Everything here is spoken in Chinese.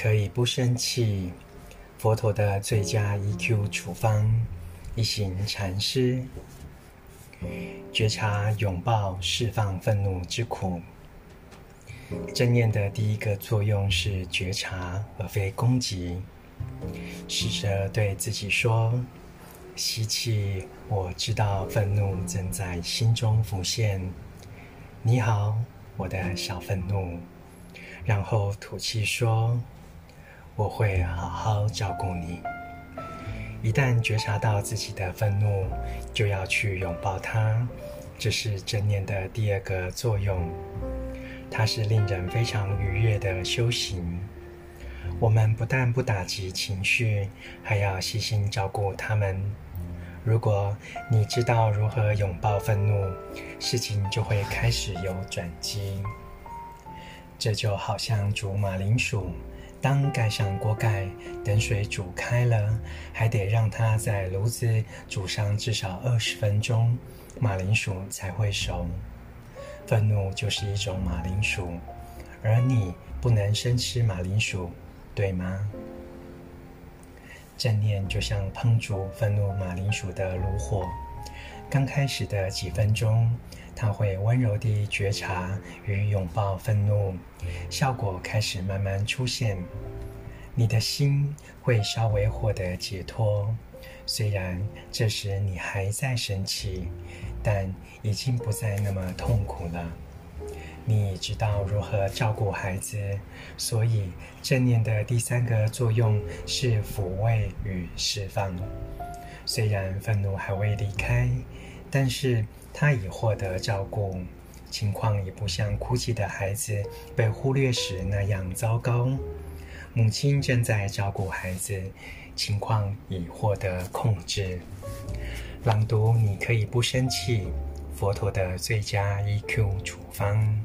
可以不生气，佛陀的最佳 EQ 处方，一行禅师。觉察、拥抱、释放愤怒之苦。正念的第一个作用是觉察，而非攻击。试着对自己说：“吸气，我知道愤怒正在心中浮现。你好，我的小愤怒。”然后吐气说：“我会好好照顾你。”一旦觉察到自己的愤怒，就要去拥抱它。这是正念的第二个作用，它是令人非常愉悦的修行。我们不但不打击情绪，还要细心照顾它们。如果你知道如何拥抱愤怒，事情就会开始有转机。这就好像煮马铃薯。当盖上锅盖，等水煮开了，还得让它在炉子煮上至少二十分钟，马铃薯才会熟。愤怒就是一种马铃薯，而你不能生吃马铃薯，对吗？正念就像烹煮愤怒马铃薯的炉火，刚开始的几分钟。它会温柔地觉察与拥抱愤怒，效果开始慢慢出现。你的心会稍微获得解脱，虽然这时你还在生气，但已经不再那么痛苦了。你知道如何照顾孩子，所以正念的第三个作用是抚慰与释放。虽然愤怒还未离开，但是，他已获得照顾，情况已不像哭泣的孩子被忽略时那样糟糕。母亲正在照顾孩子，情况已获得控制。朗读，你可以不生气。佛陀的最佳 EQ 处方。